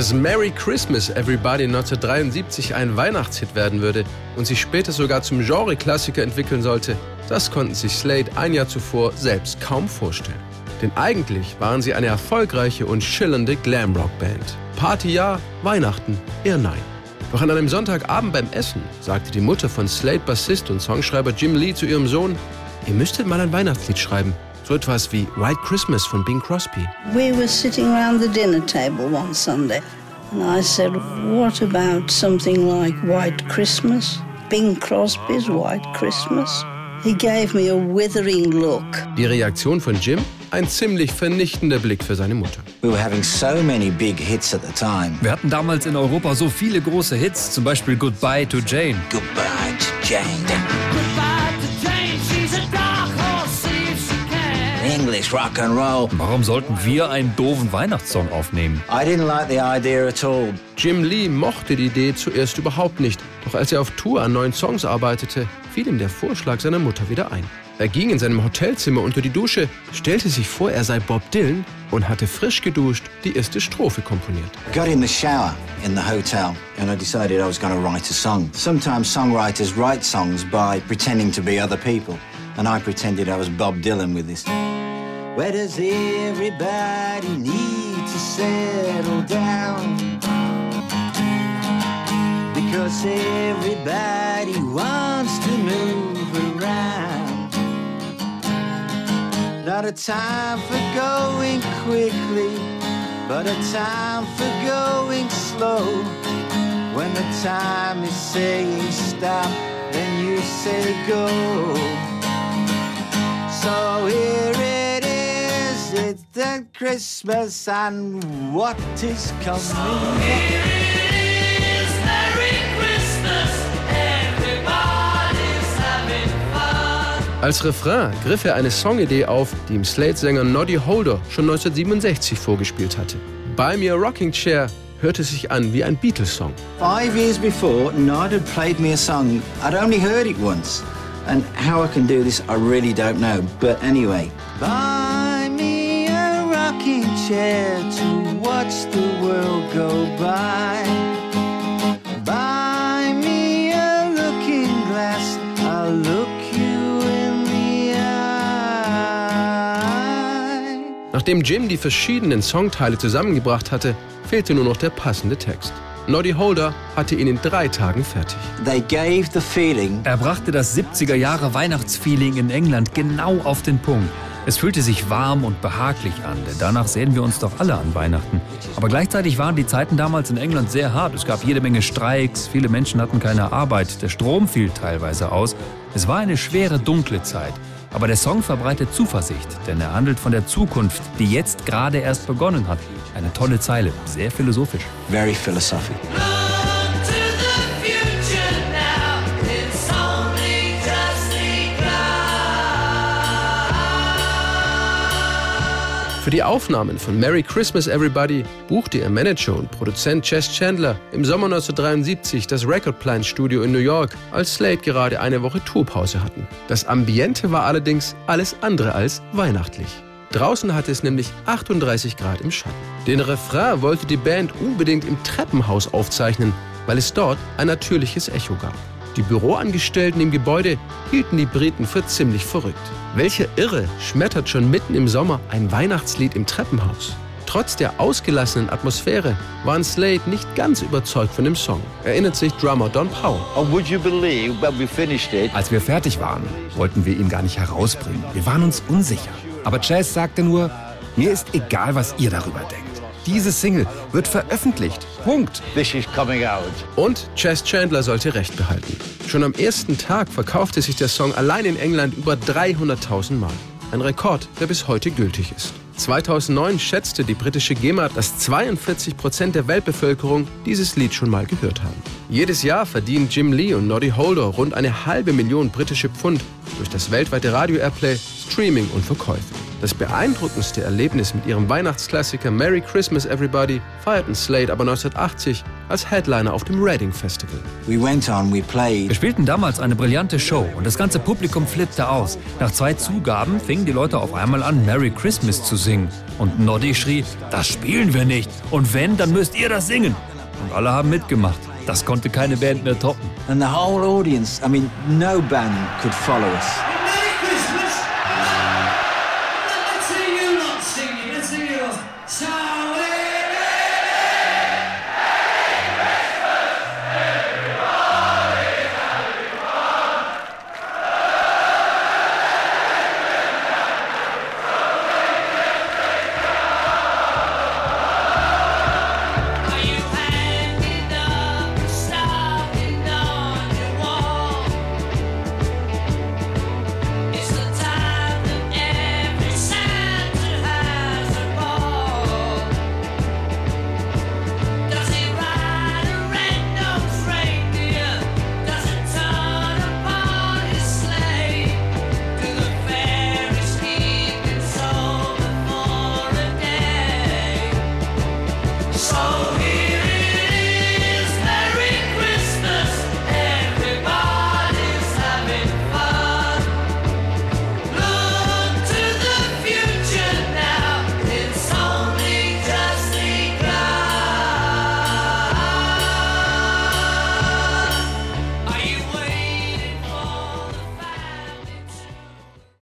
Dass Merry Christmas Everybody 1973 ein Weihnachtshit werden würde und sich später sogar zum Genre-Klassiker entwickeln sollte, das konnten sich Slade ein Jahr zuvor selbst kaum vorstellen. Denn eigentlich waren sie eine erfolgreiche und schillernde Glamrock-Band. Party ja, Weihnachten eher nein. Doch an einem Sonntagabend beim Essen sagte die Mutter von Slade-Bassist und Songschreiber Jim Lee zu ihrem Sohn, ihr müsstet mal ein Weihnachtslied schreiben. So etwas wie White Christmas von Bing Crosby. We were sitting around the dinner table one Sunday and I said, what about something like White Christmas? Bing Crosby's White Christmas? He gave me a withering look. Die Reaktion von Jim? Ein ziemlich vernichtender Blick für seine Mutter. We were having so many big hits at the time. Wir hatten damals in Europa so viele große Hits, zum Beispiel Goodbye to Jane. Goodbye to Jane. English rock and roll. Warum sollten wir einen doofen Weihnachtssong aufnehmen? I didn't like the idea at all. Jim Lee mochte die Idee zuerst überhaupt nicht, doch als er auf Tour an neuen Songs arbeitete, fiel ihm der Vorschlag seiner Mutter wieder ein. Er ging in seinem Hotelzimmer unter die Dusche, stellte sich vor, er sei Bob Dylan und hatte frisch geduscht die erste Strophe komponiert. I got in the shower in the hotel and I decided I was going to write a song. Sometimes songwriters write songs by pretending to be other people. And I pretended I was Bob Dylan with this. Where does everybody need to settle down? Because everybody wants to move around. Not a time for going quickly, but a time for going slow. When the time is saying stop, then you say go. So is, the Christmas and what is coming. Als Refrain griff er eine Songidee auf, die ihm Slade-Sänger Noddy Holder schon 1967 vorgespielt hatte. Buy Me a Rocking Chair hörte sich an wie ein Beatles-Song. Five years before, Nod had played me a song. I'd only heard it once. And how I can do this, I really don't know. But anyway. Rocking chair to watch the world go by. Buy me a looking glass, I'll look you in the eye. Nachdem Jim die verschiedenen Songteile zusammengebracht hatte, fehlte nur noch der passende Text. Noddy Holder hatte ihn in drei Tagen fertig. They gave the feeling Er brachte das 70er Jahre Weihnachtsfeeling in England genau auf den Punkt. Es fühlte sich warm und behaglich an, denn danach sehen wir uns doch alle an Weihnachten. Aber gleichzeitig waren die Zeiten damals in England sehr hart. Es gab jede Menge Streiks, viele Menschen hatten keine Arbeit, der Strom fiel teilweise aus. Es war eine schwere, dunkle Zeit. Aber der Song verbreitet Zuversicht, denn er handelt von der Zukunft, die jetzt gerade erst begonnen hat. Eine tolle Zeile, sehr philosophisch. very philosophical. Für die Aufnahmen von Merry Christmas Everybody buchte ihr Manager und Produzent Chess Chandler im Sommer 1973 das Record Plant Studio in New York, als Slade gerade eine Woche Tourpause hatten. Das Ambiente war allerdings alles andere als weihnachtlich. Draußen hatte es nämlich 38 Grad im Schatten. Den Refrain wollte die Band unbedingt im Treppenhaus aufzeichnen, weil es dort ein natürliches Echo gab. Die Büroangestellten im Gebäude hielten die Briten für ziemlich verrückt. Welcher Irre schmettert schon mitten im Sommer ein Weihnachtslied im Treppenhaus? Trotz der ausgelassenen Atmosphäre waren Slade nicht ganz überzeugt von dem Song, erinnert sich Drummer Don Powell. It, Als wir fertig waren, wollten wir ihn gar nicht herausbringen. Wir waren uns unsicher. Aber Chaz sagte nur, mir ist egal, was ihr darüber denkt. Diese Single wird veröffentlicht. Punkt. this is coming out? Und Chess Chandler sollte recht behalten. Schon am ersten Tag verkaufte sich der Song allein in England über 300.000 Mal. Ein Rekord, der bis heute gültig ist. 2009 schätzte die britische GEMA, dass 42 Prozent der Weltbevölkerung dieses Lied schon mal gehört haben. Jedes Jahr verdienen Jim Lee und Noddy Holder rund eine halbe Million britische Pfund durch das weltweite Radio-Airplay, Streaming und Verkäufe. Das beeindruckendste Erlebnis mit ihrem Weihnachtsklassiker Merry Christmas Everybody feierten Slade aber 1980 als Headliner auf dem Reading Festival. We went on, we Wir played. spielten damals eine brillante Show und das ganze Publikum flippte aus. Nach zwei Zugaben fingen die Leute auf einmal an, Merry Christmas zu singen. Und Noddy schrie, das spielen wir nicht. Und wenn, dann müsst ihr das singen. Und alle haben mitgemacht. Das konnte keine Band mehr toppen. And the whole audience, I mean, no band could follow us. You. Salve.